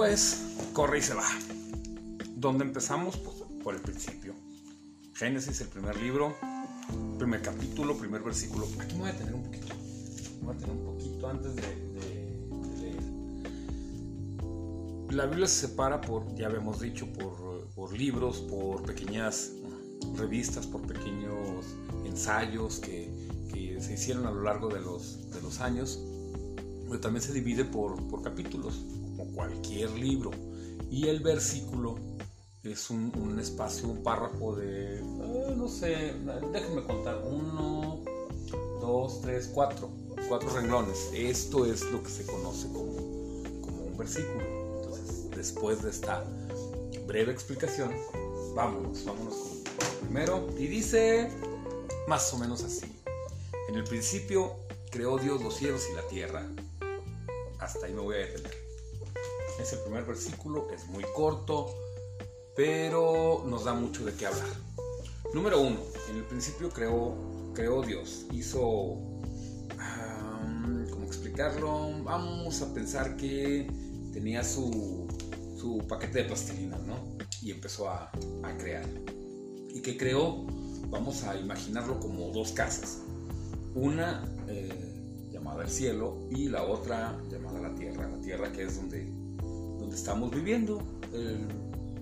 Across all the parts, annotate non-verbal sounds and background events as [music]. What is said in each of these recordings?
Pues corre y se va. ¿Dónde empezamos? Pues por el principio. Génesis, el primer libro, primer capítulo, primer versículo. Aquí me voy a tener un poquito. Me voy a tener un poquito antes de, de- de leer. La Biblia se separa por, ya habíamos dicho, por, por libros, por pequeñas revistas, por pequeños ensayos que, que se hicieron a lo largo de los, de los años. Pero también se divide por, por capítulos, cualquier libro. Y el versículo es un, espacio, un párrafo de, eh, no sé, déjenme contar, uno, dos, tres, cuatro, cuatro renglones. Esto es lo que se conoce como, como un versículo. Entonces, después de esta breve explicación, vámonos, vámonos con el primero. Y dice más o menos así. En el principio creó Dios los cielos y la tierra. Hasta ahí me voy a detener. Es el primer versículo, es muy corto, pero nos da mucho de qué hablar. Número uno, en el principio creó, creó Dios, hizo, ¿cómo explicarlo? Vamos a pensar que tenía su, su paquete de plastilina, ¿no? Y empezó a, a crear. ¿Y que creó? Vamos a imaginarlo como dos casas. Una eh, llamada el cielo y la otra llamada la tierra. La tierra que es donde, donde estamos viviendo. El,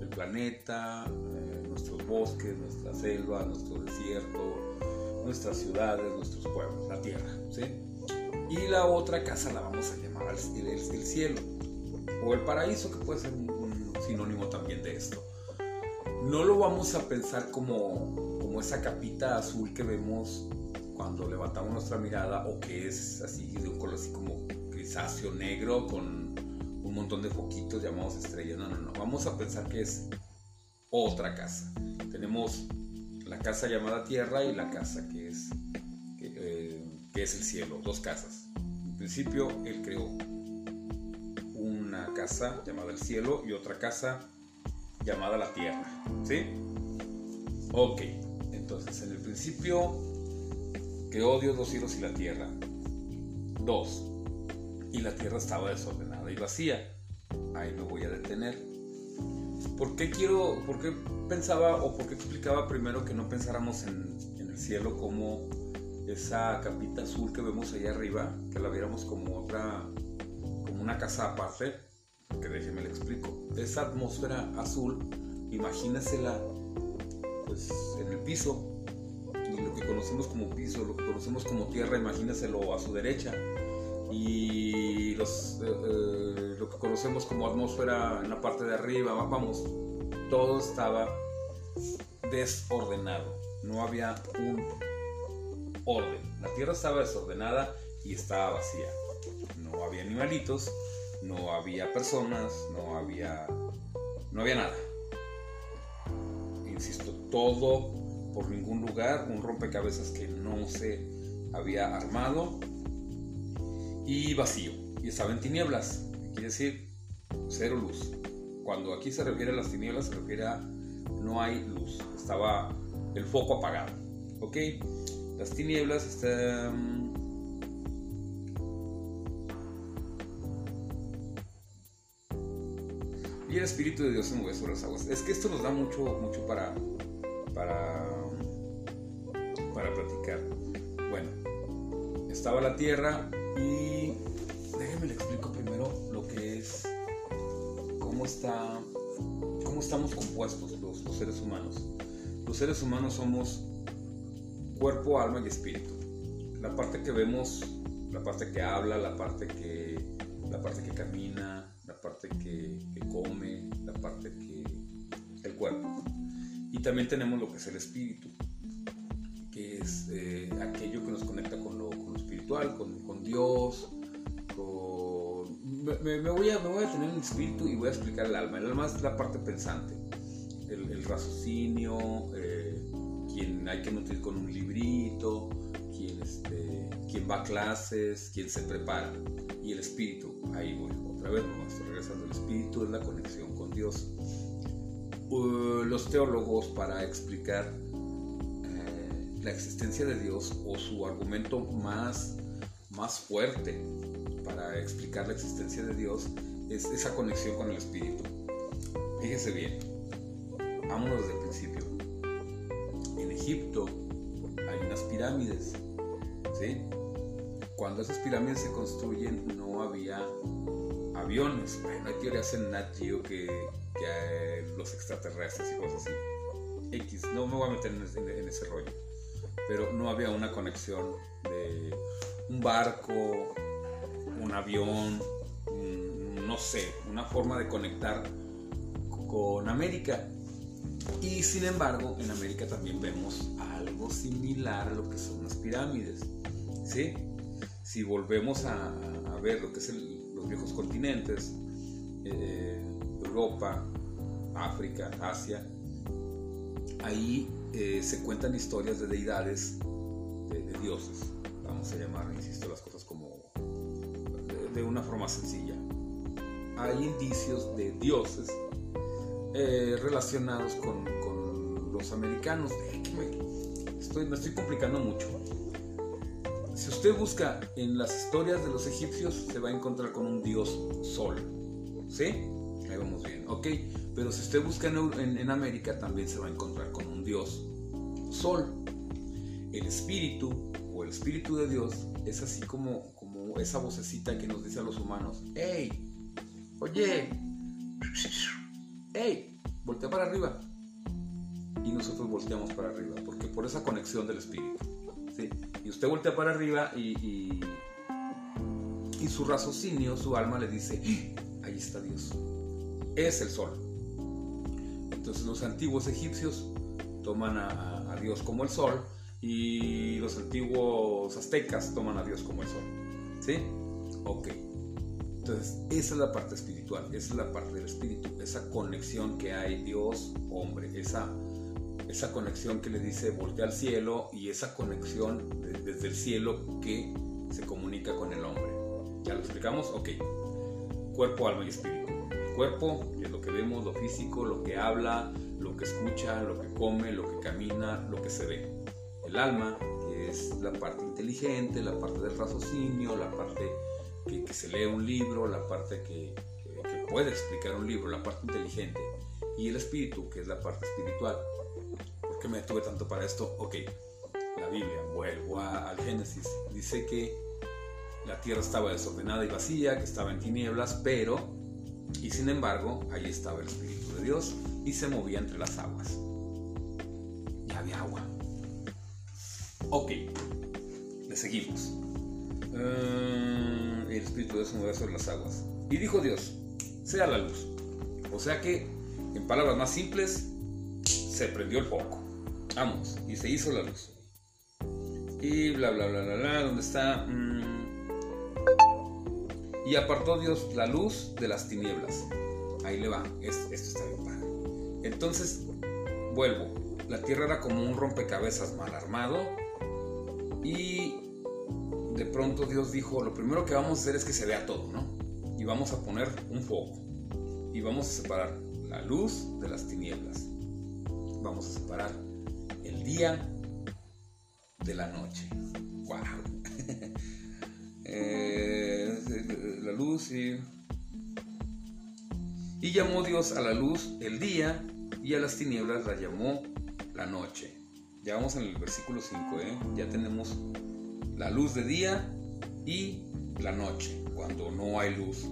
el planeta, eh, nuestros bosques, nuestra selva, nuestro desierto, nuestras ciudades, nuestros pueblos, la tierra. ¿sí? Y la otra casa la vamos a llamar el, el- el cielo. O el paraíso, que puede ser un, un sinónimo también de esto. No lo vamos a pensar como, como esa capita azul que vemos cuando levantamos nuestra mirada o que es así de un color así como grisáceo negro con un montón de foquitos llamados estrellas. No, no, no. Vamos a pensar que es otra casa. Tenemos la casa llamada tierra y la casa que es, que, eh, que es el cielo. Dos casas. En principio él creó una casa llamada el cielo y otra casa llamada la tierra. ¿Sí? Ok. Entonces en el principio creó Dios los cielos y la tierra. Dos. Y la tierra estaba desordenada y vacía. Ahí me voy a detener. ¿Por qué quiero, por qué pensaba o por qué explicaba primero que no pensáramos en, en el cielo como esa capita azul que vemos allá arriba, que la viéramos como otra, como una casa aparte? Que déjenme le explico. Esa atmósfera azul, imagínasela pues en el piso, y lo que conocemos como piso, lo que conocemos como tierra, imagínaselo a su derecha. Y los, eh, eh, lo que conocemos como atmósfera en la parte de arriba, va- vamos, todo estaba desordenado. No había un orden. La tierra estaba desordenada y estaba vacía. No había animalitos, no había personas, no había, no había nada. Insisto, todo por ningún lugar, un rompecabezas que no se había armado y vacío. Y estaba en tinieblas, quiere decir cero luz. Cuando aquí se refiere a las tinieblas, se refiere a no hay luz. Estaba el foco apagado. ¿Ok? Las tinieblas están. Y el Espíritu de Dios se mueve sobre las aguas. Es que esto nos da mucho, mucho para, para, para platicar. Bueno, estaba la tierra y déjenme le explico primero lo que es, cómo está, cómo estamos compuestos los, seres humanos. Los seres humanos somos cuerpo, alma y espíritu. La parte que vemos, la parte que habla, la parte que, la parte que camina, la parte que, que come, la parte que el cuerpo. Y también tenemos lo que es el espíritu, que es eh, aquello que nos conecta con lo, con lo espiritual, con Dios. Me, voy a, me a tener el espíritu y voy a explicar el alma. El alma es la parte pensante, el, raciocinio, eh, quien hay que nutrir con un librito, quien, este, quien va a clases, quien se prepara. Y el espíritu, ahí voy, otra vez, estoy regresando. El espíritu es la conexión con Dios. Uh, los teólogos, para explicar eh, la existencia de Dios o su argumento más, más fuerte para explicar la existencia de Dios es esa conexión con el espíritu. Fíjese bien, vámonos desde el principio. En Egipto hay unas pirámides, ¿sí? Cuando esas pirámides se construyen no había aviones. Bueno, hay teorías en Nat Geo que, que los extraterrestres y cosas así. X, no me voy a meter en ese rollo. Pero no había una conexión de un barco, un avión, no sé, una forma de conectar con América. Y sin embargo, en América también vemos algo similar a lo que son las pirámides. ¿sí? Si volvemos a, ver lo que son los viejos continentes, eh, Europa, África, Asia, ahí eh, se cuentan historias de deidades, de, de dioses vamos a llamar, insisto, las cosas como de, una forma sencilla. Hay indicios de dioses eh, relacionados con, los americanos. Me estoy, me estoy complicando mucho. Si usted busca en las historias de los egipcios, se va a encontrar con un dios sol. ¿Sí? Ahí vamos bien. Ok. Pero si usted busca en, en América, también se va a encontrar con un dios sol. El espíritu Espíritu de Dios es así como, como esa vocecita que nos dice a los humanos, ¡Ey! Oye, ¡Ey! Voltea para arriba. Y nosotros volteamos para arriba, porque por esa conexión del Espíritu. ¿sí? Y usted voltea para arriba y, y, su raciocinio, su alma le dice, ahí está Dios. Es el sol. Entonces los antiguos egipcios toman a Dios como el sol y los antiguos aztecas toman a Dios como el sol. ¿Sí? Ok. Entonces, esa es la parte espiritual, esa es la parte del espíritu, esa conexión que hay Dios-hombre, esa, esa conexión que le dice voltea al cielo y esa conexión desde el cielo que se comunica con el hombre. ¿Ya lo explicamos? Ok. Cuerpo, alma y espíritu. El cuerpo es lo que vemos, lo físico, lo que habla, lo que escucha, lo que come, lo que camina, lo que se ve el alma, que es la parte inteligente, la parte del raciocinio, la parte que, se lee un libro, la parte que, puede explicar un libro, la parte inteligente, y el espíritu, que es la parte espiritual. ¿Por qué me detuve tanto para esto? Ok, la Biblia, vuelvo al Génesis, dice que la tierra estaba desordenada y vacía, que estaba en tinieblas, pero, y sin embargo, ahí estaba el Espíritu de Dios y se movía entre las aguas. Ok, le seguimos. Ah, el Espíritu de Dios se mueve sobre las aguas. Y dijo Dios, sea la luz. O sea que, en palabras más simples, se prendió el foco. Vamos, y se hizo la luz. Y bla, bla, bla, bla, bla, ¿dónde está? Mm. Y apartó Dios la luz de las tinieblas. Ahí le va, esto está bien padre. Entonces, vuelvo. La tierra era como un rompecabezas mal armado y de pronto Dios dijo, lo primero que vamos a hacer es que se vea todo, ¿no? Y vamos a poner un foco. Y vamos a separar la luz de las tinieblas. Vamos a separar el día de la noche. ¡Wow! [laughs] Eh, la luz y... Y llamó Dios a la luz el día y a las tinieblas la llamó la noche. Ya vamos en el versículo 5, ¿eh? ya tenemos la luz de día y la noche, cuando no hay luz.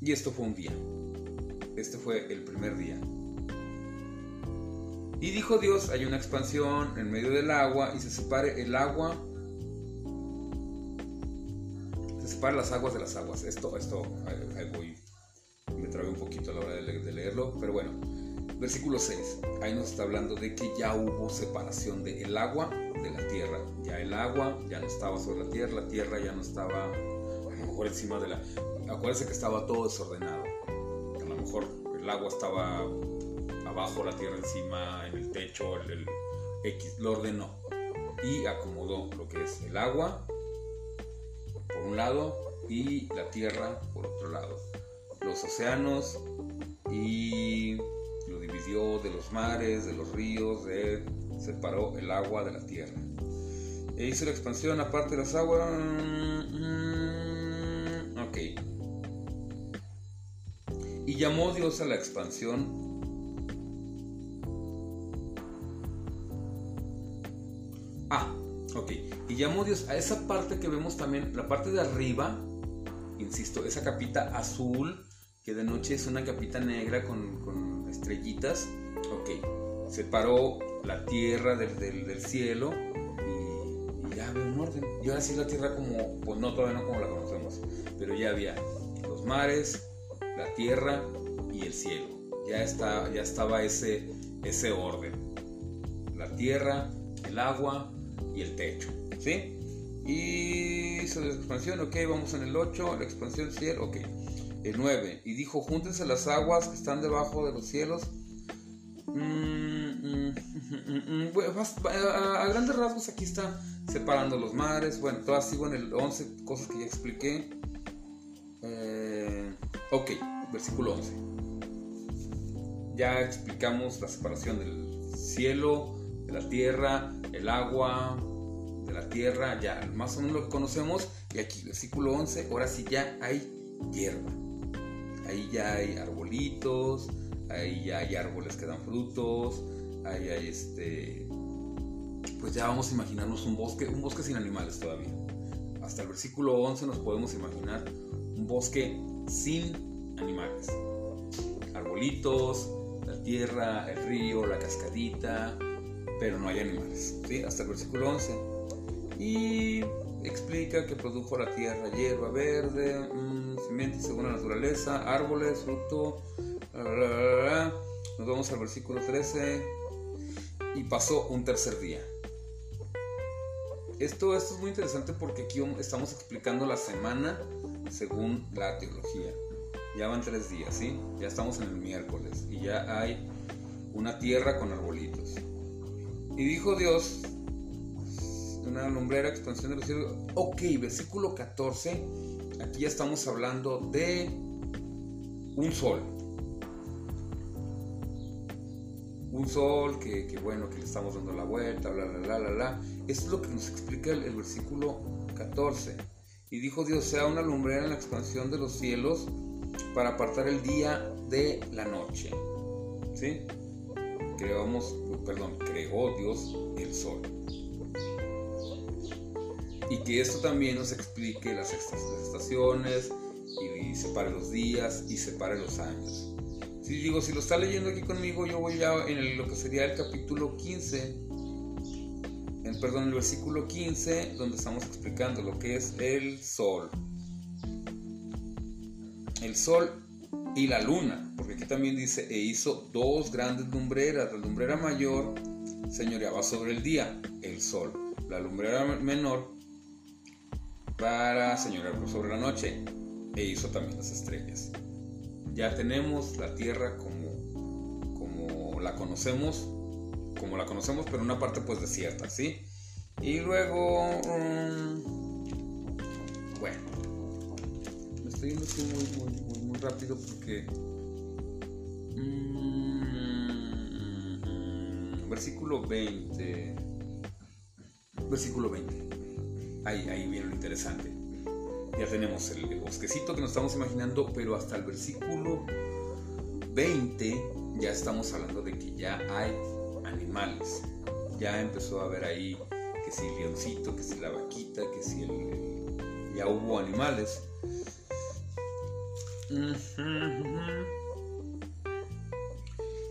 Y esto fue un día. Este fue el primer día. Y dijo Dios, hay una expansión en medio del agua y se separe el agua. Se separa las aguas de las aguas. Esto, esto, ahí voy a la hora de, leerlo, pero bueno, versículo 6, ahí nos está hablando de que ya hubo separación del el agua de la tierra, ya el agua ya no estaba sobre la tierra, la tierra ya no estaba a lo mejor encima de la... Acuérdense que estaba todo desordenado, a lo mejor el agua estaba abajo, la tierra encima, en el techo, lo ordenó. Y acomodó lo que es el agua por un lado y la tierra por otro lado los océanos y lo dividió de los mares, de los ríos, de, separó el agua de la tierra. E hizo la expansión aparte de las aguas. Mm, ok. Y llamó Dios a la expansión. Ah, ok. Y llamó Dios a esa parte que vemos también, la parte de arriba, insisto, esa capita azul, que de noche es una capita negra con, estrellitas. Ok. Separó la tierra del, del cielo ya había un orden. Y ahora sí la tierra como, pues no, todavía no como la conocemos, pero ya había los mares, la tierra y el cielo. Ya, está, ya estaba ese, ese orden. La tierra, el agua y el techo. ¿Sí? Y sobre la expansión, ok, vamos en el 8, la expansión cielo, ok. El 9, y dijo, júntense las aguas que están debajo de los cielos. Mm, mm, [laughs] mm, a grandes rasgos aquí está separando los mares, bueno, todas sigo en el 11, cosas que ya expliqué. Eh, ok, versículo 11. Ya explicamos la separación del cielo, de la tierra, el agua, de la tierra, ya más o menos lo que conocemos. Y aquí, versículo 11, ahora sí ya hay hierba. Ahí ya hay arbolitos, ahí ya hay árboles que dan frutos, ahí hay este pues ya vamos a imaginarnos un bosque, un bosque sin animales todavía. Hasta el versículo 11 nos podemos imaginar un bosque sin animales. Arbolitos, la tierra, el río, la cascadita, pero no hay animales. ¿sí? Hasta el versículo 11. Y explica que produjo la tierra hierba verde, mmm, según la naturaleza, árboles, fruto. Nos vamos al versículo 13. Y pasó un tercer día. Esto, esto es muy interesante porque aquí estamos explicando la semana según la teología. Ya van tres días, ¿sí? Ya estamos en el miércoles y ya hay una tierra con arbolitos. Y dijo Dios, una lumbrera, expansión de los cielos. Ok, versículo 14, aquí ya estamos hablando de un sol. un sol que, bueno, que le estamos dando la vuelta, bla, bla, bla, bla, bla. Esto es lo que nos explica el, versículo 14. Y dijo Dios, sea una lumbrera en la expansión de los cielos para apartar el día de la noche. ¿Sí? Creamos, perdón, creó Dios el sol. Y que esto también nos explique las estaciones y separe los días y separe los años. Si digo, si lo está leyendo aquí conmigo, yo voy ya en lo que sería el capítulo 15, en, perdón, el versículo 15, donde estamos explicando lo que es el sol. El sol y la luna, porque aquí también dice, e hizo dos grandes lumbreras. La lumbrera mayor señoreaba sobre el día, el sol. La lumbrera menor para señorear sobre la noche, e hizo también las estrellas ya tenemos la Tierra como, como la conocemos, como la conocemos, pero una parte pues desierta, ¿sí? Y luego, mm, bueno, me estoy yendo así muy, muy, muy, rápido porque... Mm, versículo 20. Versículo 20. Ahí, viene lo interesante ya tenemos el, bosquecito que nos estamos imaginando, pero hasta el versículo 20 ya estamos hablando de que ya hay animales. Ya empezó a haber ahí que si el leoncito, que si la vaquita, que si el, ya hubo animales.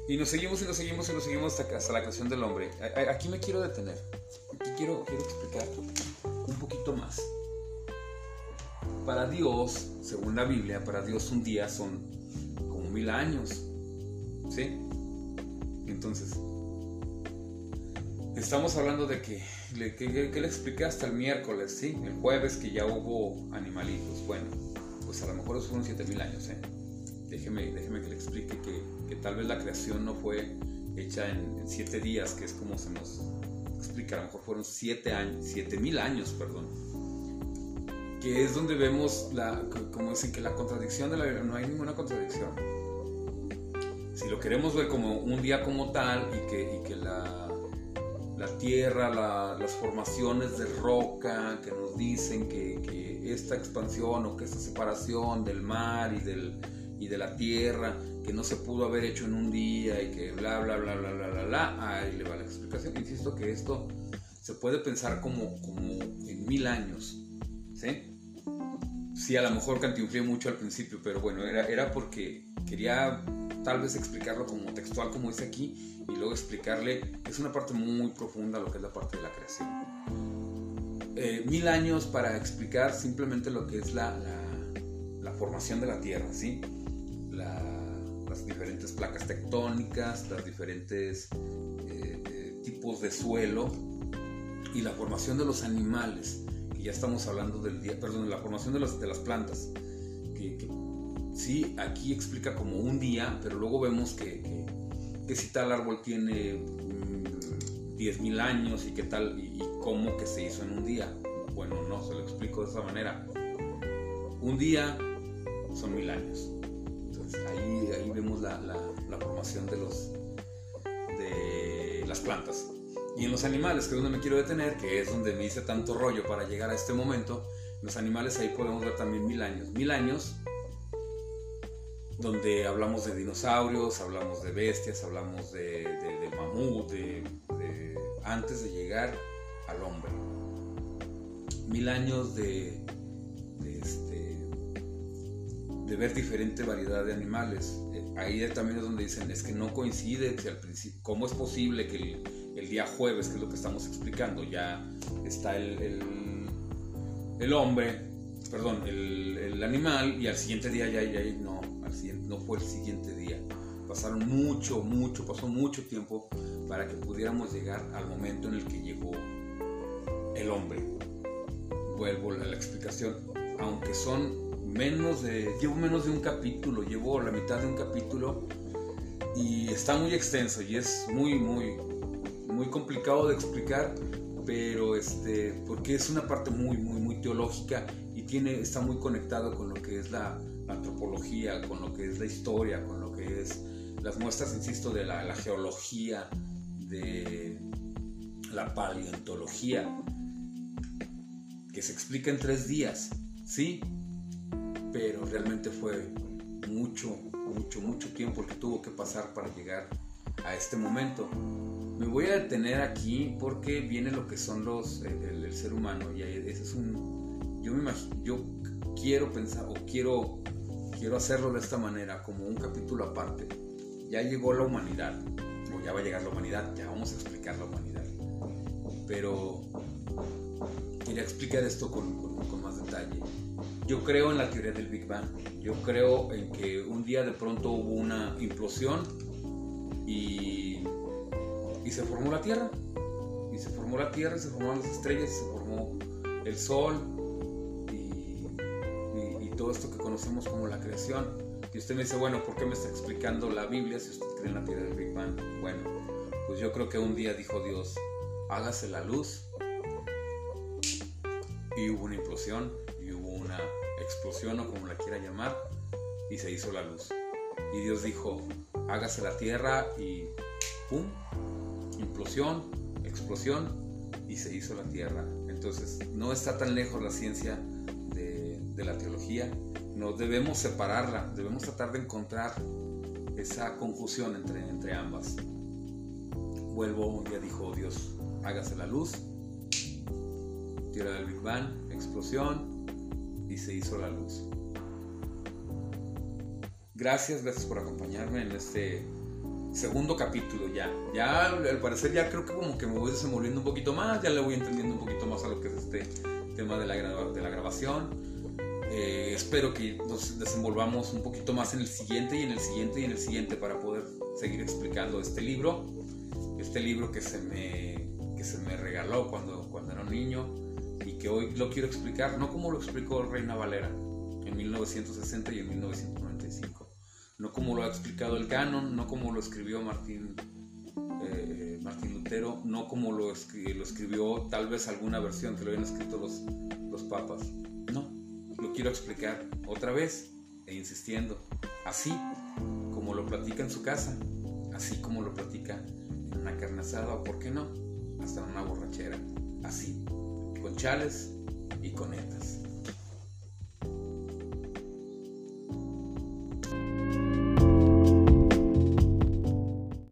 Y nos seguimos y nos seguimos y nos seguimos hasta, hasta la creación del hombre. Aquí me quiero detener. Aquí quiero, quiero explicar más para Dios, según la Biblia, para Dios un día son como mil años. ¿Sí? Entonces, estamos hablando de que, que, le expliqué hasta el miércoles, ¿sí? El jueves que ya hubo animalitos. Bueno, pues a lo mejor fueron siete mil años, ¿eh? Déjeme, déjeme que le explique que, que, tal vez la creación no fue hecha en, en, siete días, que es como se nos explica, a lo mejor fueron siete años, siete mil años, perdón que es donde vemos la, como dicen que la contradicción de la Biblia, no hay ninguna contradicción. Si lo queremos ver como un día como tal y que, que la, la tierra, las formaciones de roca que nos dicen que, esta expansión o que esta separación del mar y, del, y de la tierra, que no se pudo haber hecho en un día y que bla, bla, bla, bla, bla, bla, bla, ahí le va la explicación. Insisto que esto se puede pensar como, como en mil años, ¿sí? Sí, a lo mejor cantinflé mucho al principio, pero bueno, era, era porque quería tal vez explicarlo como textual, como dice aquí, y luego explicarle, es una parte muy profunda lo que es la parte de la creación. Eh, mil años para explicar simplemente lo que es la, la, formación de la Tierra, ¿sí? Las diferentes placas tectónicas, los diferentes eh, tipos de suelo y la formación de los animales, que ya estamos hablando del día, perdón, la formación de, de las plantas, sí, aquí explica como un día, pero luego vemos que, que, si tal árbol tiene 10.000 mm, años y qué tal, y, cómo que se hizo en un día. Bueno, no, se lo explico de esa manera. Un día son mil años. Ahí, vemos la, formación de, los, de las plantas. Y en los animales, que es donde me quiero detener, que es donde me hice tanto rollo para llegar a este momento, los animales ahí podemos ver también mil años. Mil años donde hablamos de dinosaurios, hablamos de bestias, hablamos de, mamut, de, antes de llegar al hombre. Mil años de, de ver diferente variedad de animales. Eh, ahí también es donde dicen, es que no coincide, principio, ¿cómo es posible que el, día jueves, que es lo que estamos explicando, ya está el, el, hombre, perdón, el, animal y al siguiente día ya, ya no, no fue el siguiente día. Pasaron mucho, mucho, pasó mucho tiempo para que pudiéramos llegar al momento en el que llegó el hombre. Vuelvo a la explicación. Aunque son menos de, llevo menos de un capítulo, llevo la mitad de un capítulo y está muy extenso y es muy, muy, muy complicado de explicar, pero este, porque es una parte muy, muy, muy teológica y tiene, está muy conectado con lo que es la, antropología, con lo que es la historia, con lo que es las muestras, insisto, de la, geología, de la paleontología, que se explica en tres días, ¿sí? Pero realmente fue mucho, mucho, mucho tiempo que tuvo que pasar para llegar a este momento. Me voy a detener aquí porque viene lo que son los, el, el ser humano y ese es un, yo me imagino, quiero pensar o quiero quiero hacerlo de esta manera, como un capítulo aparte. Ya llegó la humanidad, o ya va a llegar la humanidad, ya vamos a explicar la humanidad. Pero quería explicar esto con, con, más detalle. Yo creo en la teoría del Big Bang. Yo creo en que un día de pronto hubo una implosión y, y se formó la Tierra. Y se formó la Tierra, se formaron las estrellas, se formó el Sol, todo esto que conocemos como la creación. Y usted me dice, bueno, ¿por qué me está explicando la Biblia si usted cree en la teoría del Big Bang? Bueno, pues yo creo que un día dijo Dios, hágase la luz. Y hubo una implosión, y o como la quiera llamar, y se hizo la luz. Y Dios dijo, hágase la tierra y ¡pum! Implosión, explosión, y se hizo la tierra. Entonces, no está tan lejos la ciencia de la teología, no debemos separarla, debemos tratar de encontrar esa confusión entre, entre ambas. Vuelvo, ya dijo Dios, hágase la luz, tierra del Big Bang, explosión, y se hizo la luz. Gracias, gracias por acompañarme en este segundo capítulo ya. Ya al parecer ya creo que como que me voy desenvolviendo un poquito más, ya le voy entendiendo un poquito más a lo que es este tema de la, de la grabación. Eh, espero que nos desenvolvamos un poquito más en el siguiente y en el siguiente y en el siguiente para poder seguir explicando este libro. Este libro que se me, que se me regaló cuando, cuando era un niño que hoy lo quiero explicar, no como lo explicó Reina Valera en 1960 y en 1995, no como lo ha explicado el canon, no como lo escribió Martín, eh, Lutero, no como lo, lo escribió tal vez alguna versión que lo habían escrito los, los papas. No, lo quiero explicar otra vez e insistiendo, así como lo platica en su casa, así como lo platica en una carne asada o, ¿por qué no?, hasta una borrachera, así, con chales y conetas.